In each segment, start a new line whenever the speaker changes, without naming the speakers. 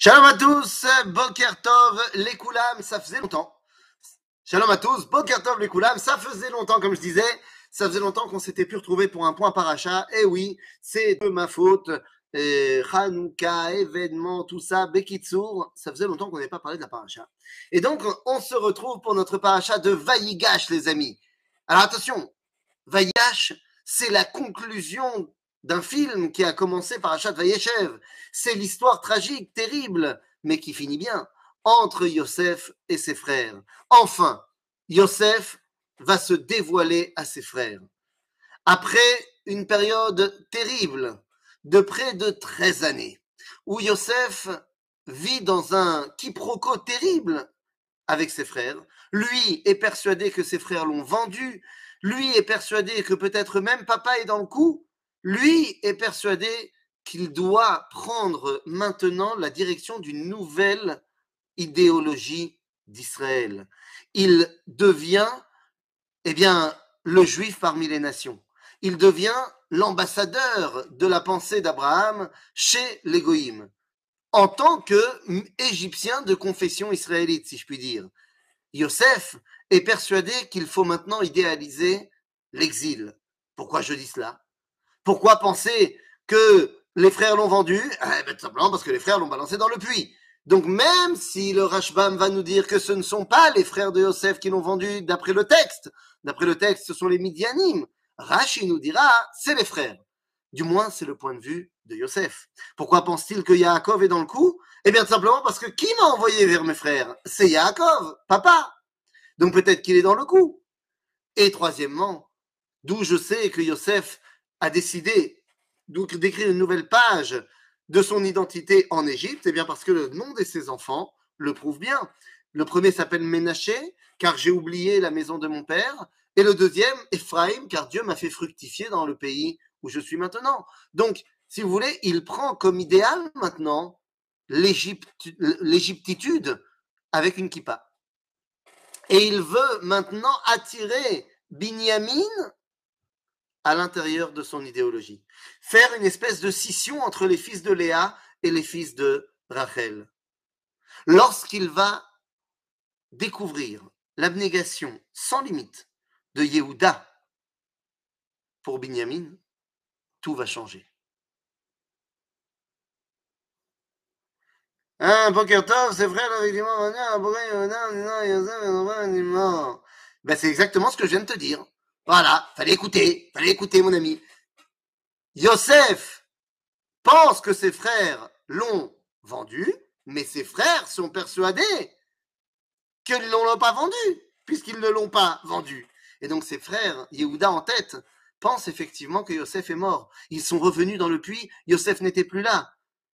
Shalom à tous, Boker Tov, les Koulam, ça faisait longtemps. Shalom à tous, Boker Tov, les Koulam, ça faisait longtemps, comme je disais, ça faisait longtemps qu'on s'était pu retrouver pour un point paracha. Et oui, c'est de ma faute. Et Hanouka, événements, tout ça, Bekitsour, ça faisait longtemps qu'on n'avait pas parlé de la paracha. Et donc, on se retrouve pour notre paracha de Vaïgash, les amis. Alors attention, Vaïgash, c'est la conclusion d'un film qui a commencé par Achat Vayeshev. C'est l'histoire tragique, terrible, mais qui finit bien, entre Yosef et ses frères. Enfin, Yosef va se dévoiler à ses frères. Après une période terrible de près de 13 années, où Yosef vit dans un quiproquo terrible avec ses frères, lui est persuadé que ses frères l'ont vendu, lui est persuadé que peut-être même papa est dans le coup, lui est persuadé qu'il doit prendre maintenant la direction d'une nouvelle idéologie d'Israël. Il devient, eh bien, le juif parmi les nations. Il devient l'ambassadeur de la pensée d'Abraham chez les Goïms, en tant qu'Égyptien de confession israélite, si je puis dire. Yosef est persuadé qu'il faut maintenant idéaliser l'exil. Pourquoi je dis cela? Pourquoi penser que les frères l'ont vendu? Eh ben, Tout simplement parce que les frères l'ont balancé dans le puits. Donc même si le Rashbam va nous dire que ce ne sont pas les frères de Yosef qui l'ont vendu d'après le texte, d'après le texte ce sont les Midianim, Rashi nous dira c'est les frères. Du moins c'est le point de vue de Yosef. Pourquoi pense-t-il que Yaakov est dans le coup? Eh bien tout simplement parce que qui m'a envoyé vers mes frères? C'est Yaakov, papa. Donc peut-être qu'il est dans le coup. Et troisièmement, d'où je sais que Yosef a décidé d'écrire une nouvelle page de son identité en Égypte, c'est bien parce que le nom de ses enfants le prouve bien. Le premier s'appelle Ménaché, car j'ai oublié la maison de mon père, et le deuxième, Ephraim, car Dieu m'a fait fructifier dans le pays où je suis maintenant. Donc, si vous voulez, il prend comme idéal maintenant l'égyptitude avec une kippa. Et il veut maintenant attirer Binyamin à l'intérieur de son idéologie. Faire une espèce de scission entre les fils de Léa et les fils de Rachel. Lorsqu'il va découvrir l'abnégation sans limite de Yehuda pour Binyamin, tout va changer. Ah, ben, c'est exactement ce que je viens de te dire. Voilà, fallait écouter, fallait écouter mon ami. Yosef pense que ses frères l'ont vendu, mais ses frères sont persuadés qu'ils ne l'ont pas vendu, puisqu'ils ne l'ont pas vendu. Et donc ses frères, Yehuda en tête, pensent effectivement que Yosef est mort. Ils sont revenus dans le puits, Yosef n'était plus là.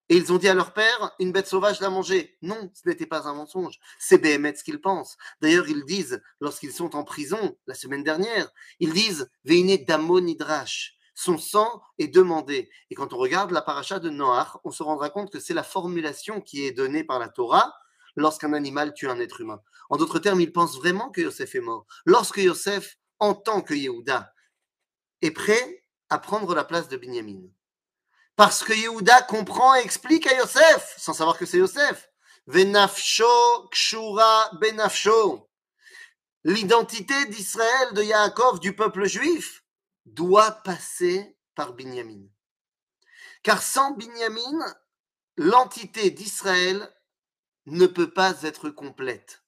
Et ils ont dit à leur père, une bête sauvage l'a mangé. Non, ce n'était pas un mensonge. C'est Béhémet ce qu'ils pensent. D'ailleurs, ils disent, lorsqu'ils sont en prison, la semaine dernière, ils disent, Veine Damon Nidrash. Son sang est demandé. Et quand on regarde la paracha de Noach, on se rendra compte que c'est la formulation qui est donnée par la Torah lorsqu'un animal tue un être humain. En d'autres termes, ils pensent vraiment que Yosef est mort. Lorsque Yosef, en tant que Yehuda, est prêt à prendre la place de Binyamin, parce que Yehuda comprend et explique à Yosef, sans savoir que c'est Yosef. Venafsho kshura benafsho. L'identité d'Israël, de Yaakov, du peuple juif, doit passer par Binyamin. Car sans Binyamin, l'entité d'Israël ne peut pas être complète.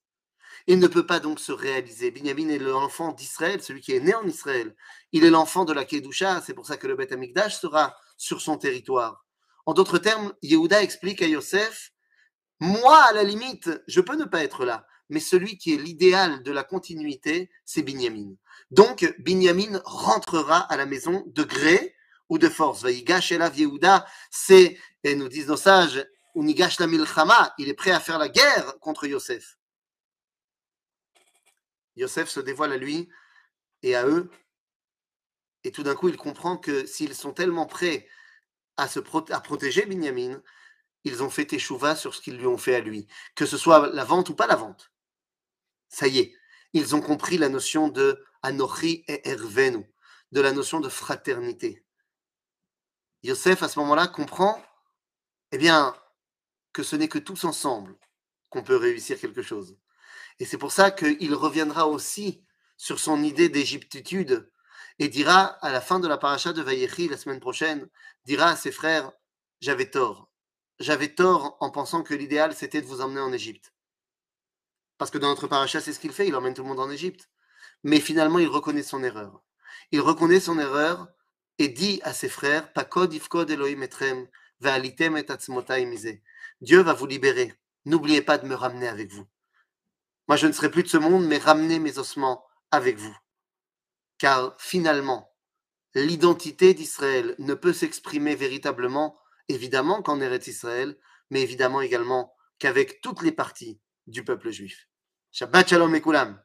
Il ne peut pas donc se réaliser. Binyamin est l'enfant d'Israël, celui qui est né en Israël. Il est l'enfant de la Kedusha, c'est pour ça que le Beth Amikdash sera sur son territoire. En d'autres termes, Yehuda explique à Yosef, moi, à la limite, je peux ne pas être là, mais celui qui est l'idéal de la continuité, c'est Binyamin. Donc, Binyamin rentrera à la maison de gré ou de force. Vaïgash la Yehuda, c'est, et nous disent nos sages, Unigash la milchama, il est prêt à faire la guerre contre Yosef. Yosef se dévoile à lui et à eux et tout d'un coup, il comprend que s'ils sont tellement prêts à, protéger Binyamin, ils ont fait échouva sur ce qu'ils lui ont fait à lui, que ce soit la vente ou pas la vente. Ça y est, ils ont compris la notion de Anochi et Ervenu, de la notion de fraternité. Yosef, à ce moment-là, comprend, eh bien, que ce n'est que tous ensemble qu'on peut réussir quelque chose. Et c'est pour ça qu'il reviendra aussi sur son idée d'égyptitude et dira à la fin de la paracha de Vayechi la semaine prochaine, dira à ses frères, j'avais tort. J'avais tort en pensant que l'idéal c'était de vous emmener en Égypte. Parce que dans notre paracha, c'est ce qu'il fait, il emmène tout le monde en Égypte. Mais finalement, il reconnaît son erreur. Il reconnaît son erreur et dit à ses frères, Pakod ve'alitem et Dieu va vous libérer. N'oubliez pas de me ramener avec vous. Moi, je ne serai plus de ce monde, mais ramenez mes ossements avec vous. Car finalement, l'identité d'Israël ne peut s'exprimer véritablement, évidemment qu'en Eretz Israël, mais évidemment également qu'avec toutes les parties du peuple juif. Shabbat Shalom Mekulam.